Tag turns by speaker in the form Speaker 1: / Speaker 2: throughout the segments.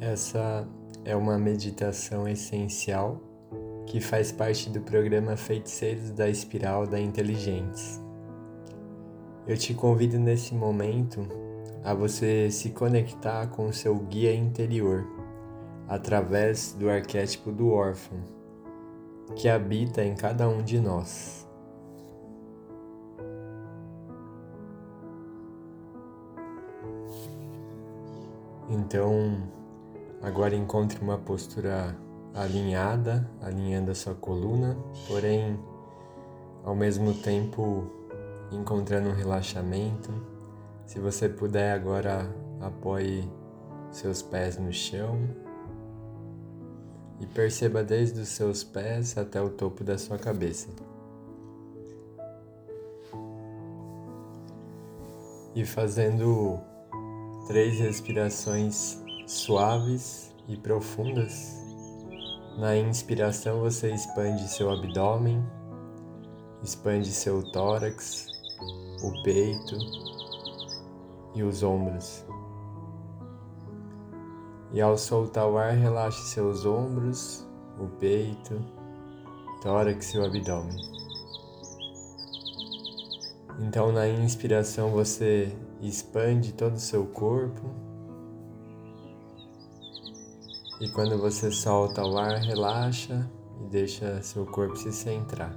Speaker 1: Essa é uma meditação essencial que faz parte do programa Feiticeiros da Espiral da Inteligentes. Eu te convido nesse momento a você se conectar com o seu guia interior através do arquétipo do órfão que habita em cada um de nós. Então, Agora encontre uma postura alinhada, alinhando a sua coluna, porém ao mesmo tempo encontrando um relaxamento. Se você puder agora apoie seus pés no chão e perceba desde os seus pés até o topo da sua cabeça. E fazendo três respirações suaves e profundas. Na inspiração, você expande seu abdômen, expande seu tórax, o peito e os ombros. E ao soltar o ar, relaxe seus ombros, o peito, tórax e o abdômen. Então, na inspiração, você expande todo o seu corpo. E quando você solta o ar, relaxa e deixa seu corpo se centrar.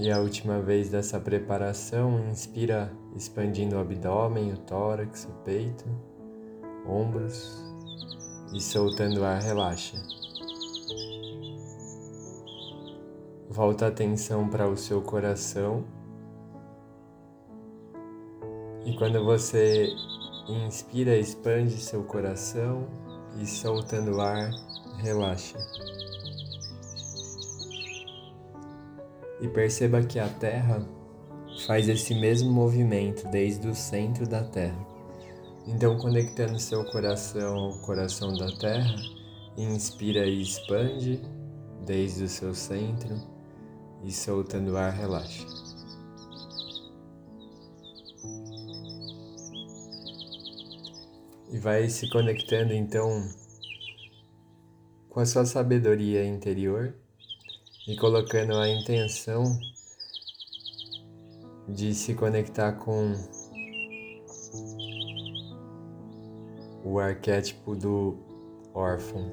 Speaker 1: E a última vez dessa preparação, inspira expandindo o abdômen, o tórax, o peito, ombros e soltando o ar, relaxa. Volta a atenção para o seu coração e quando você inspira, expande seu coração e soltando ar, relaxa. E perceba que a Terra faz esse mesmo movimento desde o centro da Terra. Então, conectando seu coração ao coração da Terra, inspira e expande desde o seu centro e soltando ar, relaxa. E vai se conectando então com a sua sabedoria interior e colocando a intenção de se conectar com o arquétipo do órfão.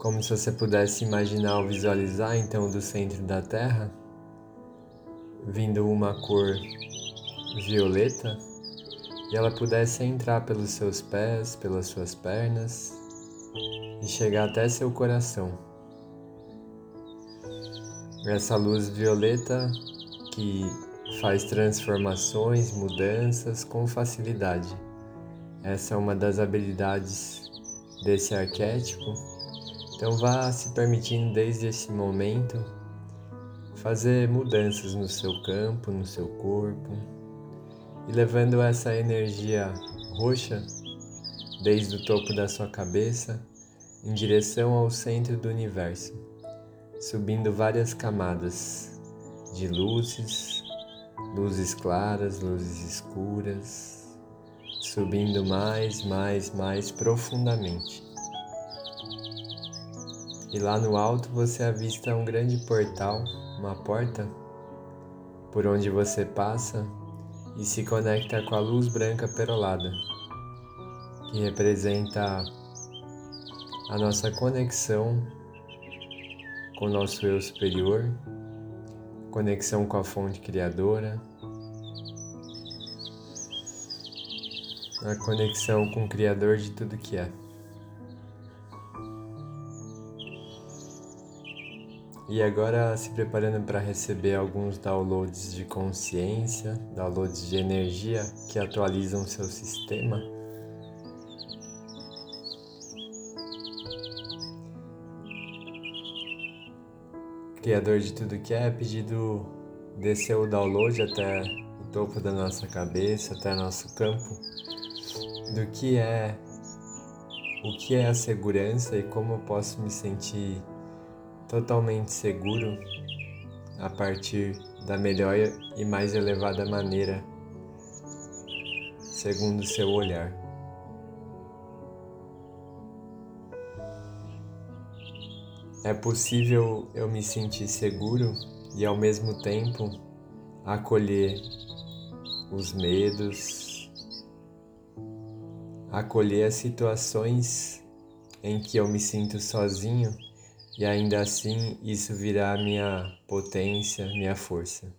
Speaker 1: Como se você pudesse imaginar ou visualizar então do centro da Terra vindo uma cor violeta e ela pudesse entrar pelos seus pés, pelas suas pernas e chegar até seu coração. Essa luz violeta que faz transformações, mudanças com facilidade. Essa é uma das habilidades desse arquétipo. Então vá se permitindo desde esse momento fazer mudanças no seu campo, no seu corpo, e levando essa energia roxa desde o topo da sua cabeça em direção ao centro do universo, subindo várias camadas de luzes, luzes claras, luzes escuras, subindo mais, mais, mais profundamente. E lá no alto você avista um grande portal, uma porta, por onde você passa e se conecta com a luz branca perolada, que representa a nossa conexão com o nosso eu superior, conexão com a fonte criadora, a conexão com o Criador de tudo que é. E agora se preparando para receber alguns downloads de consciência, downloads de energia que atualizam seu sistema. Criador de tudo que é, pedido descer o download até o topo da nossa cabeça, até nosso campo, do que é o que é a segurança e como eu posso me sentir totalmente seguro a partir da melhor e mais elevada maneira, segundo seu olhar. É possível eu me sentir seguro e ao mesmo tempo acolher os medos, acolher as situações em que eu me sinto sozinho e ainda assim isso virá minha potência, minha força.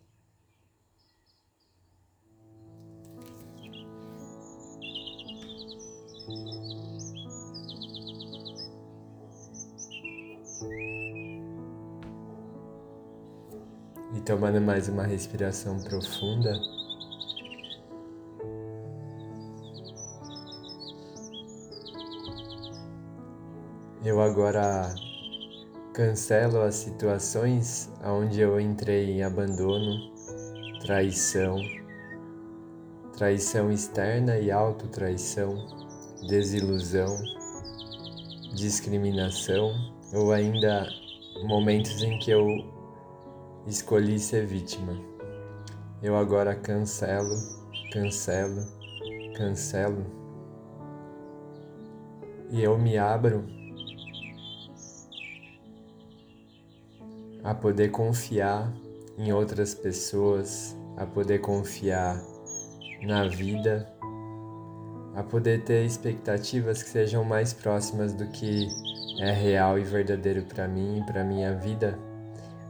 Speaker 1: E tomando mais uma respiração profunda. Eu agora cancelo as situações onde eu entrei em abandono, traição, traição externa e autotraição, desilusão, discriminação ou ainda momentos em que eu escolhi ser vítima. Eu agora cancelo, cancelo, cancelo e eu me abro a poder confiar em outras pessoas, a poder confiar na vida, a poder ter expectativas que sejam mais próximas do que é real e verdadeiro para mim e para minha vida,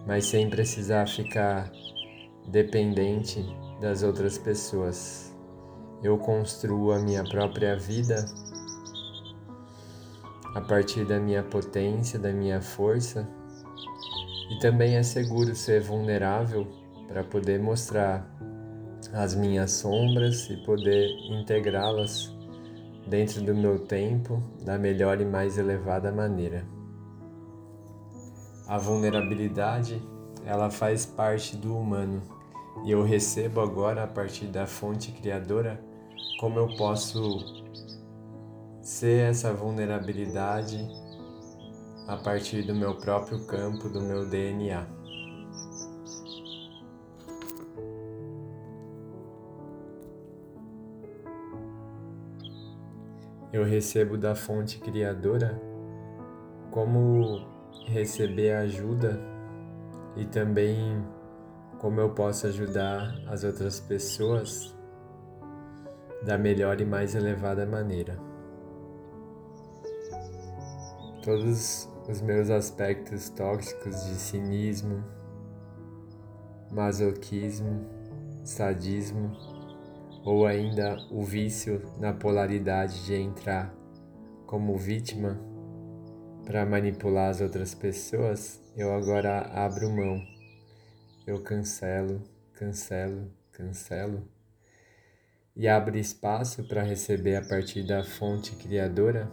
Speaker 1: mas sem precisar ficar dependente das outras pessoas. Eu construo a minha própria vida a partir da minha potência, da minha força e também é seguro ser vulnerável para poder mostrar as minhas sombras e poder integrá-las dentro do meu tempo da melhor e mais elevada maneira. A vulnerabilidade, ela faz parte do humano e eu recebo agora a partir da fonte criadora como eu posso ser essa vulnerabilidade a partir do meu próprio campo, do meu DNA. Eu recebo da fonte criadora como receber ajuda e também como eu posso ajudar as outras pessoas da melhor e mais elevada maneira. Todos os meus aspectos tóxicos de cinismo, masoquismo, sadismo ou ainda o vício na polaridade de entrar como vítima para manipular as outras pessoas, eu agora abro mão. Eu cancelo, cancelo, cancelo e abro espaço para receber a partir da fonte criadora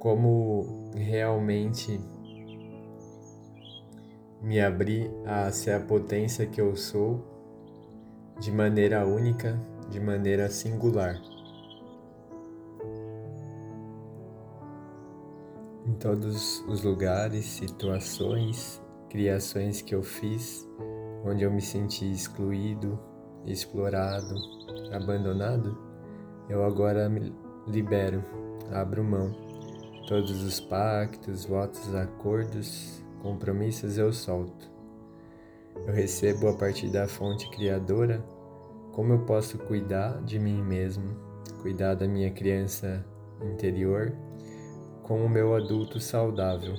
Speaker 1: como realmente me abrir a ser a potência que eu sou de maneira única, de maneira singular. Em todos os lugares, situações, criações que eu fiz, onde eu me senti excluído, explorado, abandonado, eu agora me libero, abro mão Todos os pactos, votos, acordos, compromissos eu solto. Eu recebo a partir da fonte criadora como eu posso cuidar de mim mesmo, cuidar da minha criança interior com o meu adulto saudável,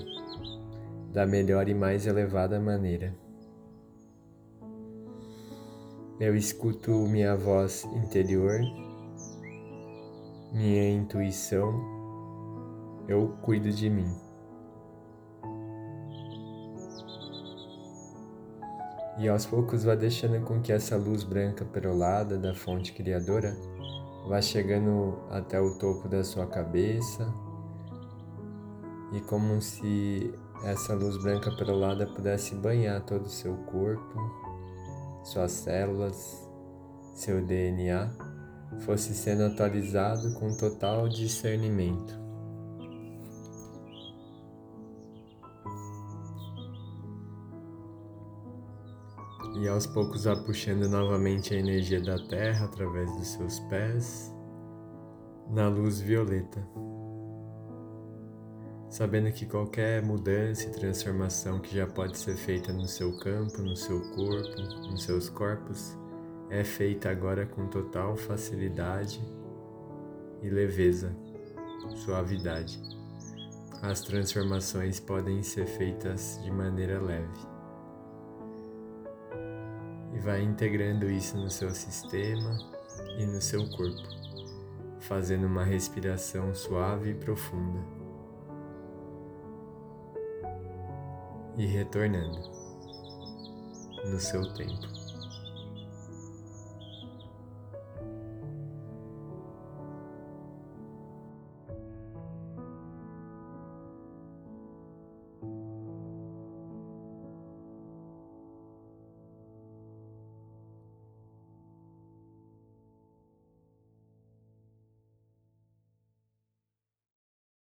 Speaker 1: da melhor e mais elevada maneira. Eu escuto minha voz interior, minha intuição eu cuido de mim. E aos poucos vá deixando com que essa luz branca perolada da fonte criadora vá chegando até o topo da sua cabeça e como se essa luz branca perolada pudesse banhar todo o seu corpo, suas células, seu DNA, fosse sendo atualizado com total discernimento. E aos poucos vá puxando novamente a energia da Terra através dos seus pés na luz violeta. Sabendo que qualquer mudança e transformação que já pode ser feita no seu campo, no seu corpo, nos seus corpos, é feita agora com total facilidade e leveza, suavidade. As transformações podem ser feitas de maneira leve. Vai integrando isso no seu sistema e no seu corpo, fazendo uma respiração suave e profunda. E retornando no seu tempo.